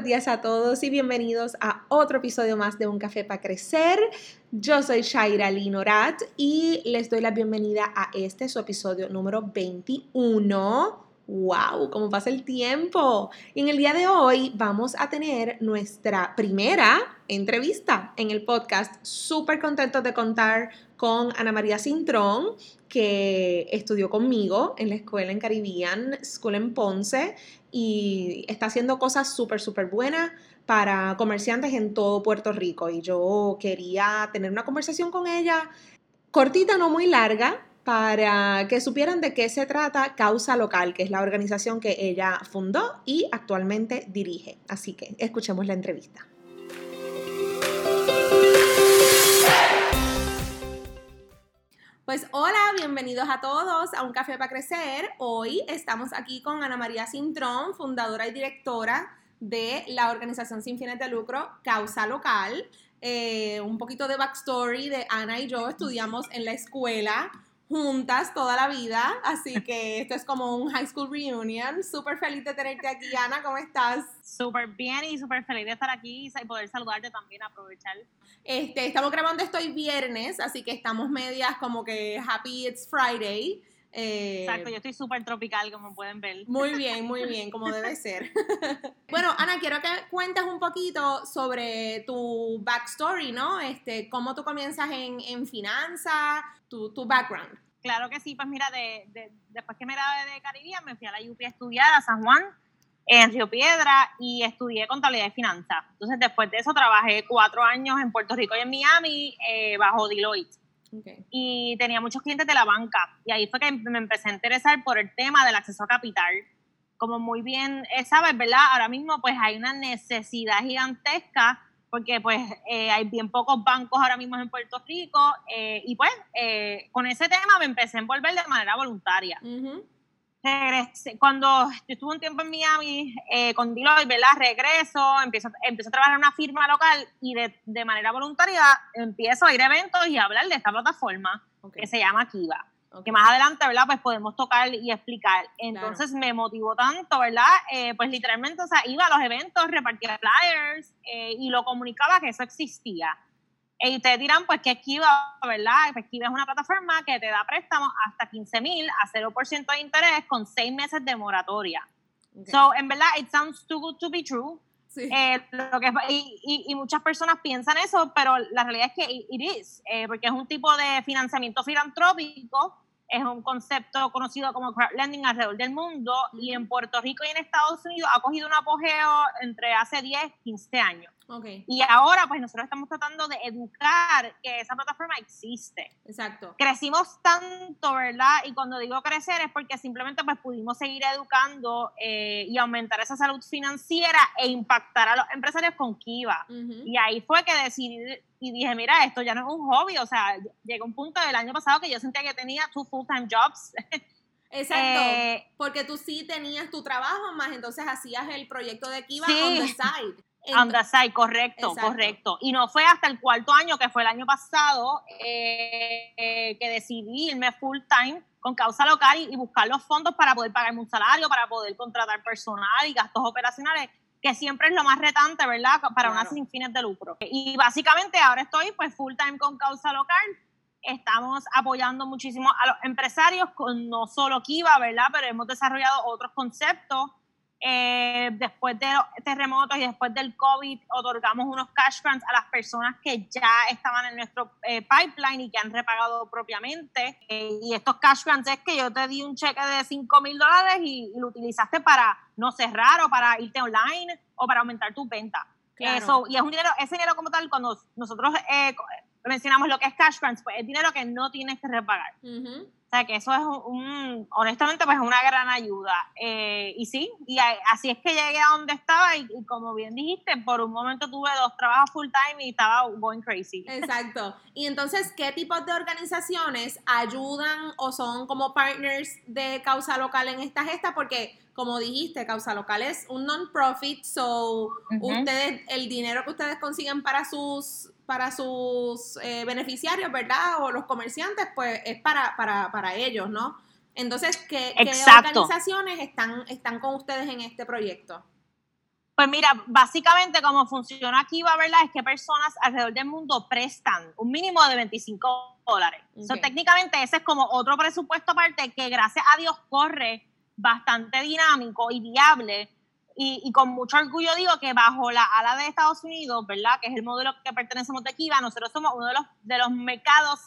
Buenos días a todos y bienvenidos a otro episodio más de Un Café para Crecer. Yo soy Shaira Linorat y les doy la bienvenida a este su episodio número 21. ¡Wow! ¿Cómo pasa el tiempo? Y en el día de hoy vamos a tener nuestra primera entrevista en el podcast. Súper contentos de contar con Ana María Cintrón, que estudió conmigo en la escuela en Caribbean School en Ponce y está haciendo cosas súper, súper buenas para comerciantes en todo Puerto Rico. Y yo quería tener una conversación con ella cortita, no muy larga, para que supieran de qué se trata Causa Local, que es la organización que ella fundó y actualmente dirige. Así que escuchemos la entrevista. Pues hola, bienvenidos a todos a Un Café para Crecer. Hoy estamos aquí con Ana María Cintrón, fundadora y directora de la organización sin fines de lucro Causa Local. Eh, un poquito de backstory de Ana y yo estudiamos en la escuela juntas toda la vida, así que esto es como un high school reunion. Súper feliz de tenerte aquí, Ana, ¿cómo estás? Súper bien y súper feliz de estar aquí y poder saludarte también, aprovechar. Este, estamos grabando esto hoy viernes, así que estamos medias como que happy it's Friday. Eh, Exacto, yo estoy súper tropical, como pueden ver. Muy bien, muy bien, como debe ser. bueno, Ana, quiero que cuentes un poquito sobre tu backstory, ¿no? Este, cómo tú comienzas en, en finanzas, tu, tu, background. Claro que sí, pues mira, de, después que me gradué de Caribbean, me fui a la UP a estudiar a San Juan, en Río Piedra, y estudié contabilidad y finanzas. Entonces, después de eso, trabajé cuatro años en Puerto Rico y en Miami, eh, bajo Deloitte. Y tenía muchos clientes de la banca. Y ahí fue que me empecé a interesar por el tema del acceso a capital. Como muy bien eh, sabes, ¿verdad? Ahora mismo pues hay una necesidad gigantesca porque pues eh, hay bien pocos bancos ahora mismo en Puerto Rico eh, y pues con ese tema me empecé a envolver de manera voluntaria. Cuando yo estuve un tiempo en Miami con Deloitte, ¿verdad? Regreso, empiezo, empiezo a trabajar en una firma local y de, de manera voluntaria empiezo a ir a eventos y a hablar de esta plataforma que se llama Kiva. Que más adelante, ¿verdad? Pues podemos tocar y explicar. Entonces me motivó tanto, ¿verdad? Eh, pues literalmente, o sea, iba a los eventos, repartía flyers eh, y lo comunicaba que eso existía. Y ustedes dirán, pues que Kiva, ¿verdad? Pues Kiva es una plataforma que te da préstamos hasta 15 mil a 0% de interés con 6 meses de moratoria. So, en verdad, it sounds too good to be true. Eh, lo que, y, y, muchas personas piensan eso, pero la realidad es que it is, eh, porque es un tipo de financiamiento filantrópico, es un concepto conocido como crowdlending alrededor del mundo y en Puerto Rico y en Estados Unidos ha cogido un apogeo entre hace 10, 15 años. Y ahora, pues nosotros estamos tratando de educar que esa plataforma existe. Exacto. Crecimos tanto, ¿verdad? Y cuando digo crecer es porque simplemente pues pudimos seguir educando eh, y aumentar esa salud financiera e impactar a los empresarios con Kiva. Y ahí fue que decidí y dije, mira, esto ya no es un hobby. O sea, llegó un punto del año pasado que yo sentía que tenía two full-time jobs. Exacto, eh, porque tú sí tenías tu trabajo, más entonces hacías el proyecto de Kiva on the side. On the side, correcto, correcto. Y no fue hasta el cuarto año, que fue el año pasado, eh, que decidí irme full time con causa local y, buscar los fondos para poder pagarme un salario, para poder contratar personal y gastos operacionales, que siempre es lo más retante, ¿verdad? Para unas sin fines de lucro. Y básicamente ahora estoy pues full time con causa local. Estamos apoyando muchísimo a los empresarios con no solo Kiva, ¿verdad? Pero hemos desarrollado otros conceptos Eh, después de los terremotos y después del COVID, otorgamos unos cash grants a las personas que ya estaban en nuestro eh, pipeline y que han repagado propiamente. Eh, y estos cash grants es que yo te di un cheque de 5 mil dólares y, lo utilizaste para no cerrar o para irte online o para aumentar tu venta. Eso, y es un dinero, ese dinero como tal, cuando nosotros mencionamos lo que es cash grants, pues es dinero que no tienes que repagar. O sea, que eso es un, honestamente, pues es una gran ayuda. Eh, y sí, y así es que llegué a donde estaba y, como bien dijiste, por un momento tuve dos trabajos full time y estaba going crazy. Exacto. Y entonces, ¿qué tipos de organizaciones ayudan o son como partners de causa local en esta gesta? Porque como dijiste, Causa Local es un non-profit, so ustedes, el dinero que ustedes consiguen para sus para sus eh, beneficiarios, ¿verdad? O los comerciantes, pues es para, para, para ellos, ¿no? Entonces, ¿qué, organizaciones están, están con ustedes en este proyecto? Pues mira, básicamente como funciona aquí, ¿verdad? Es que personas alrededor del mundo prestan un mínimo de 25 dólares. técnicamente ese es como otro presupuesto aparte que gracias a Dios corre bastante dinámico y viable. Y, con mucho orgullo digo que bajo la ala de Estados Unidos, ¿verdad? Que es el modelo que pertenecemos de Kiva, nosotros somos uno de los, de los mercados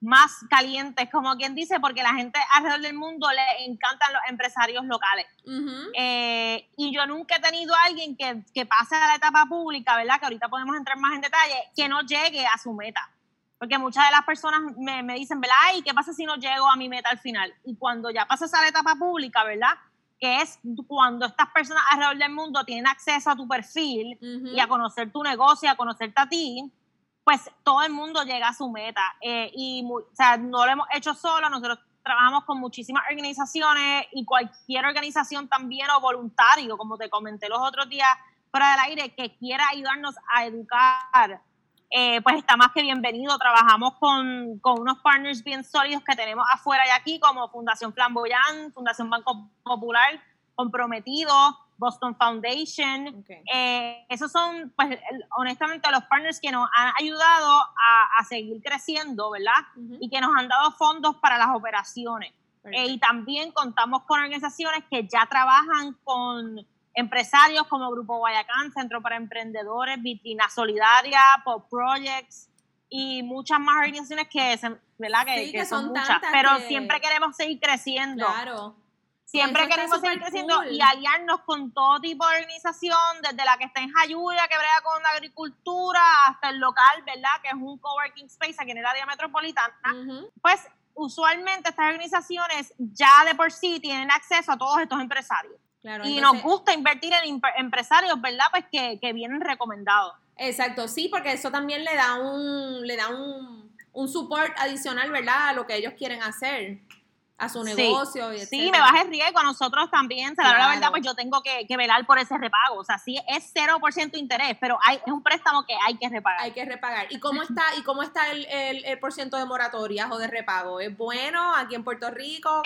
más calientes, como quien dice, porque la gente alrededor del mundo le encantan los empresarios locales. Eh, y yo nunca he tenido a alguien que, que, pase a la etapa pública, ¿verdad? Que ahorita podemos entrar más en detalle, que no llegue a su meta. Porque muchas de las personas me, me dicen, ¿verdad? ¿Y qué pasa si no llego a mi meta al final? Y cuando ya pasas a la etapa pública, ¿verdad? Que es cuando estas personas alrededor del mundo tienen acceso a tu perfil y a conocer tu negocio, a conocerte a ti, pues todo el mundo llega a su meta. Eh, y, o sea, no lo hemos hecho solo, nosotros trabajamos con muchísimas organizaciones y cualquier organización también o voluntario, como te comenté los otros días fuera del aire, que quiera ayudarnos a educar eh, pues está más que bienvenido. Trabajamos con, unos partners bien sólidos que tenemos afuera y aquí, como Fundación Flamboyant, Fundación Banco Popular, Comprometido, Boston Foundation. Eh, esos son, pues, honestamente, los partners que nos han ayudado a, seguir creciendo, ¿verdad? Y que nos han dado fondos para las operaciones. Eh, y también contamos con organizaciones que ya trabajan con empresarios como Grupo Guayacán, Centro para Emprendedores, Vitrina Solidaria, Pop Projects y muchas más organizaciones que, ¿verdad? que, son, muchas, pero siempre queremos seguir creciendo. Claro. Siempre queremos seguir creciendo y aliarnos con todo tipo de organización, desde la que está en Jayuya, que brega con la agricultura, hasta el local, ¿verdad? Que es un coworking space aquí en el área metropolitana. Pues usualmente estas organizaciones ya de por sí tienen acceso a todos estos empresarios y nos gusta invertir en empresarios, ¿verdad? Pues que, que, vienen recomendados. Exacto, sí, porque eso también le da un, le da un, un support adicional, ¿verdad? A lo que ellos quieren hacer a su negocio. Sí, y sí me baja el riesgo. Nosotros también, se la verdad, pues yo tengo que, velar por ese repago. O sea, sí es 0% interés, pero hay, es un préstamo que hay que repagar. Hay que repagar. ¿Y cómo está, y cómo está el, el, el por ciento de moratorias o de repago? ¿Es bueno aquí en Puerto Rico?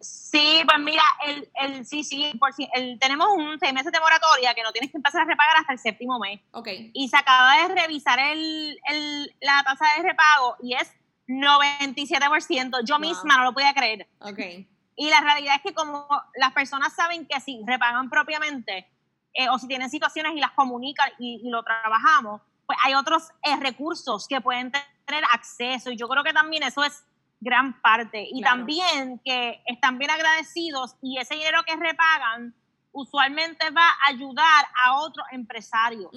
sí, pues mira, el, el sí, sí, por, el, tenemos un seis meses de moratoria que no tienes que empezar a repagar hasta el séptimo mes. Ok. Y se acaba de revisar el, el, la tasa de repago y es 97%. Yo misma no lo podía creer. Okay. Y la realidad es que como las personas saben que si repagan propiamente eh, o si tienen situaciones y las comunican y, lo trabajamos, pues hay otros eh, recursos que pueden tener acceso. Y yo creo que también eso es gran parte. Y también que están bien agradecidos y ese dinero que repagan usualmente va a ayudar a otro empresario.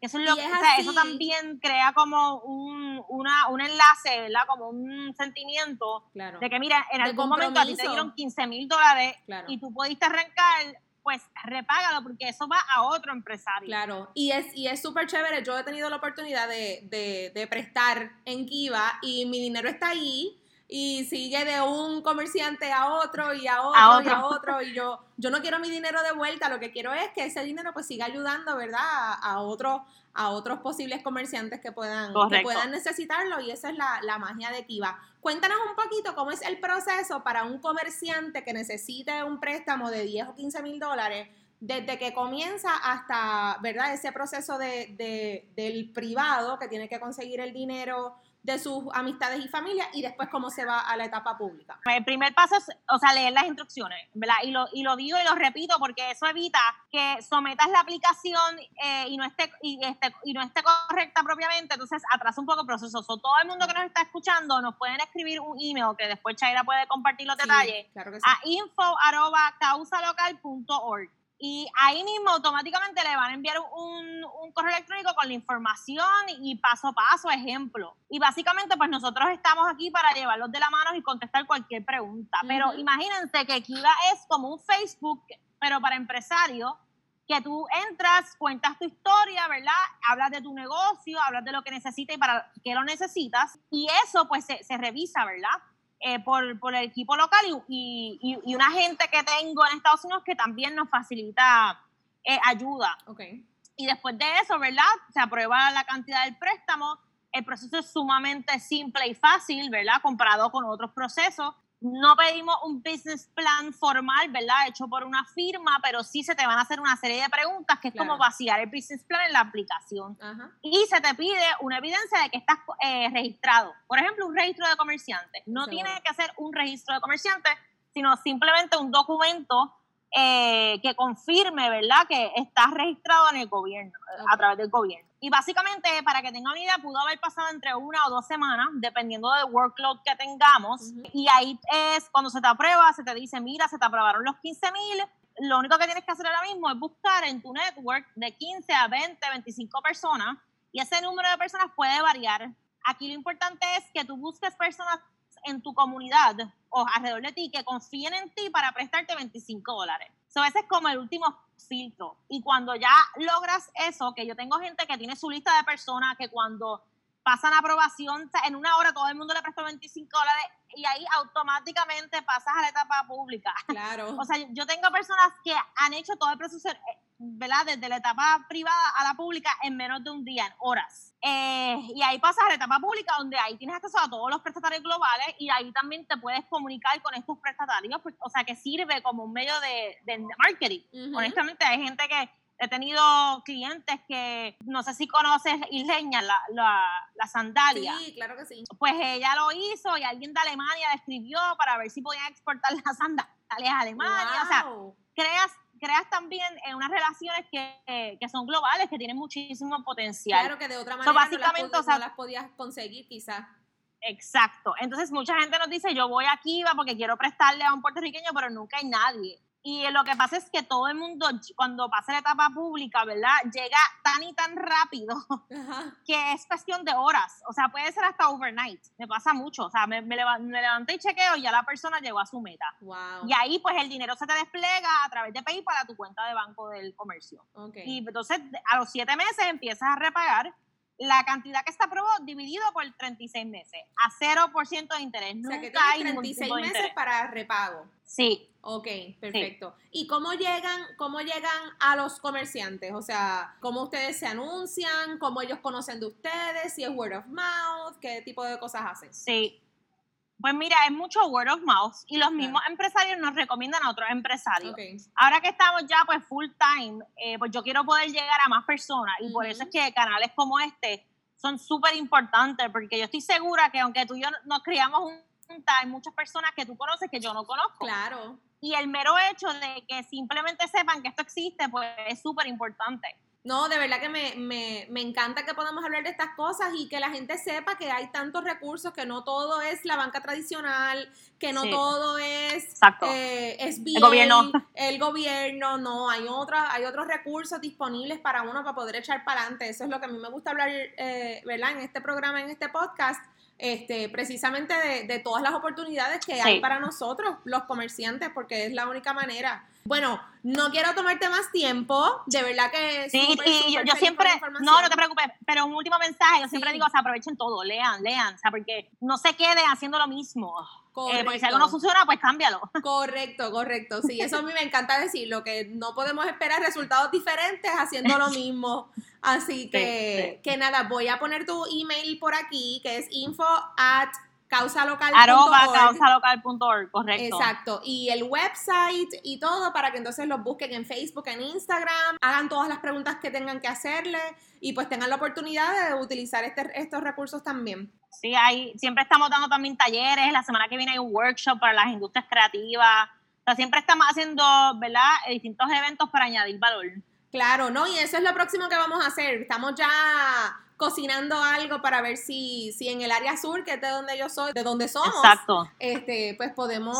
Eso es lo que, eso también crea como un, una, un enlace, ¿verdad? Como un sentimiento de que, mira, en algún momento a ti te dieron 15 mil dólares y tú pudiste arrancar, pues repágalo porque eso va a otro empresario. Claro, y es y es súper chévere. Yo he tenido la oportunidad de, de, de prestar en Kiva y mi dinero está ahí y sigue de un comerciante a otro y a otro, y a otro y yo yo no quiero mi dinero de vuelta, lo que quiero es que ese dinero pues siga ayudando, ¿verdad? A, otros a otros posibles comerciantes que puedan que puedan necesitarlo y esa es la, la magia de Kiva. Cuéntanos un poquito cómo es el proceso para un comerciante que necesite un préstamo de 10 o 15 mil dólares desde que comienza hasta, ¿verdad? Ese proceso de, de, del privado que tiene que conseguir el dinero de sus amistades y familia y después cómo se va a la etapa pública. El primer paso es, o sea, leer las instrucciones, ¿verdad? Y lo, y lo digo y lo repito porque eso evita que sometas la aplicación eh, y, no esté, y, este, y no esté correcta propiamente, entonces atrasa un poco el proceso. todo el mundo que nos está escuchando nos pueden escribir un email que después Chaira puede compartir los detalles a info.causalocal.org y ahí mismo automáticamente le van a enviar un, un, correo electrónico con la información y paso a paso, ejemplo. Y básicamente pues nosotros estamos aquí para llevarlos de la mano y contestar cualquier pregunta. Pero imagínense que Kiva es como un Facebook, pero para empresarios, que tú entras, cuentas tu historia, ¿verdad? Hablas de tu negocio, hablas de lo que necesitas y para qué lo necesitas. Y eso pues se, se revisa, ¿verdad? Eh, por, por, el equipo local y, y, y, una gente que tengo en Estados Unidos que también nos facilita eh, ayuda. Okay. Y después de eso, ¿verdad? Se aprueba la cantidad del préstamo. El proceso es sumamente simple y fácil, ¿verdad? Comparado con otros procesos no pedimos un business plan formal, ¿verdad? Hecho por una firma, pero sí se te van a hacer una serie de preguntas que es como vaciar el business plan en la aplicación. Y se te pide una evidencia de que estás eh, registrado. Por ejemplo, un registro de comerciante. No tiene que ser un registro de comerciante, sino simplemente un documento eh, que confirme, ¿verdad?, que estás registrado en el gobierno, a través del gobierno. Y básicamente, para que tengan una idea, pudo haber pasado entre una o dos semanas, dependiendo del workload que tengamos. Y ahí es cuando se te aprueba, se te dice, mira, se te aprobaron los 15 mil. Lo único que tienes que hacer ahora mismo es buscar en tu network de 15 a 20, 25 personas. Y ese número de personas puede variar. Aquí lo importante es que tú busques personas en tu comunidad o alrededor de ti que confíen en ti para prestarte 25 dólares. So, ese es como el último filtro. Y cuando ya logras eso, que yo tengo gente que tiene su lista de personas que cuando pasan aprobación, en una hora todo el mundo le prestó 25 dólares y ahí automáticamente pasas a la etapa pública. Claro. O sea, yo tengo personas que han hecho todo el proceso, ¿verdad? Desde la etapa privada a la pública en menos de un día, en horas. Eh, y ahí pasas a la etapa pública donde ahí tienes acceso a todos los prestatarios globales y ahí también te puedes comunicar con estos prestatarios, pues, o sea, que sirve como un medio de, marketing. Honestamente, hay gente que he tenido clientes que, no sé si conoces Isleña, la, la, la, sandalia. Sí, claro que sí. Pues ella lo hizo y alguien de Alemania le escribió para ver si podían exportar las sandalias a Alemania. O sea, creas, creas también en unas relaciones que, que, son globales, que tienen muchísimo potencial. Claro que de otra manera básicamente, no, las, no las podías conseguir quizás. Exacto. Entonces mucha gente nos dice, yo voy aquí porque quiero prestarle a un puertorriqueño, pero nunca hay nadie. Y lo que pasa es que todo el mundo, cuando pasa la etapa pública, ¿verdad? Llega tan y tan rápido que es cuestión de horas. O sea, puede ser hasta overnight. Me pasa mucho. O sea, me, me, levanté y chequeo y ya la persona llegó a su meta. Y ahí, pues, el dinero se te despliega a través de PayPal a tu cuenta de banco del comercio. Y entonces, a los siete meses empiezas a repagar la cantidad que está aprobó dividido por 36 meses, a 0% de interés. O sea, que hay 36 meses para repago. Sí. Ok, perfecto. ¿Y cómo llegan, cómo llegan a los comerciantes? O sea, ¿cómo ustedes se anuncian? ¿Cómo ellos conocen de ustedes? ¿Si es word of mouth? ¿Qué tipo de cosas hacen? Sí. Pues mira, es mucho word of mouth y los mismos empresarios nos recomiendan a otros empresarios. Ahora que estamos ya pues full time, eh, pues yo quiero poder llegar a más personas y por eso es que canales como este son súper importantes porque yo estoy segura que aunque tú y yo nos criamos un hay muchas personas que tú conoces que yo no conozco. Claro. Y el mero hecho de que simplemente sepan que esto existe, pues es súper importante. No, de verdad que me, me, me, encanta que podamos hablar de estas cosas y que la gente sepa que hay tantos recursos, que no todo es la banca tradicional, que no todo es, eh, es bien, el gobierno. el gobierno, no, hay, otros hay otros recursos disponibles para uno para poder echar para adelante. Eso es lo que a mí me gusta hablar, eh, ¿verdad? En este programa, en este podcast, este, precisamente de, todas las oportunidades que hay para nosotros, los comerciantes, porque es la única manera. Bueno, no quiero tomarte más tiempo, de verdad que sí, y yo, siempre, no, no te preocupes, pero un último mensaje, yo siempre digo, o sea, aprovechen todo, lean, lean, o sea, porque no se queden haciendo lo mismo. Eh, porque si algo no funciona, pues cámbialo. Correcto, correcto. Sí, eso a mí me encanta decirlo, que no podemos esperar resultados diferentes haciendo lo mismo. Así que, que nada, voy a poner tu email por aquí, que es info at causalocal.org. causalocal.org, correcto. Exacto. Y el website y todo para que entonces los busquen en Facebook, en Instagram, hagan todas las preguntas que tengan que hacerle y pues tengan la oportunidad de utilizar este, estos recursos también. Sí, hay, siempre estamos dando también talleres, la semana que viene hay un workshop para las industrias creativas, o sea, siempre estamos haciendo, ¿verdad?, distintos eventos para añadir valor. Claro, ¿no? Y eso es lo próximo que vamos a hacer. Estamos ya cocinando algo para ver si, si en el área sur, que es de donde yo soy, de donde somos, Exacto. este, pues podemos,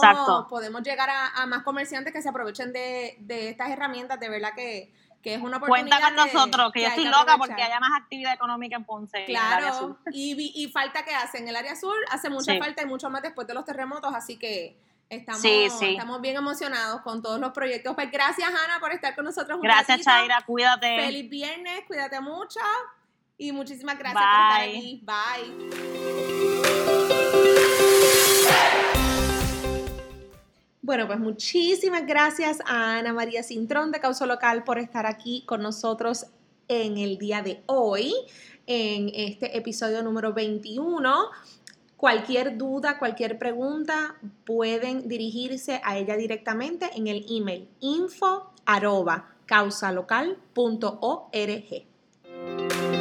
podemos llegar a, más comerciantes que se aprovechen de, de estas herramientas, de verdad que, que es una oportunidad. Cuenta con nosotros, que, yo estoy loca porque haya más actividad económica en Ponce. Claro, Y, y, falta que hace en el área sur, hace mucha falta y mucho más después de los terremotos, así que estamos, estamos bien emocionados con todos los proyectos. Pues gracias, Ana, por estar con nosotros. gracias, Chaira, cuídate. Feliz viernes, cuídate mucho. Y muchísimas gracias por estar aquí. Bye. Bueno, pues muchísimas gracias a Ana María Cintrón de Causa Local por estar aquí con nosotros en el día de hoy, en este episodio número 21. Cualquier duda, cualquier pregunta, pueden dirigirse a ella directamente en el email info arroba causalocal.org.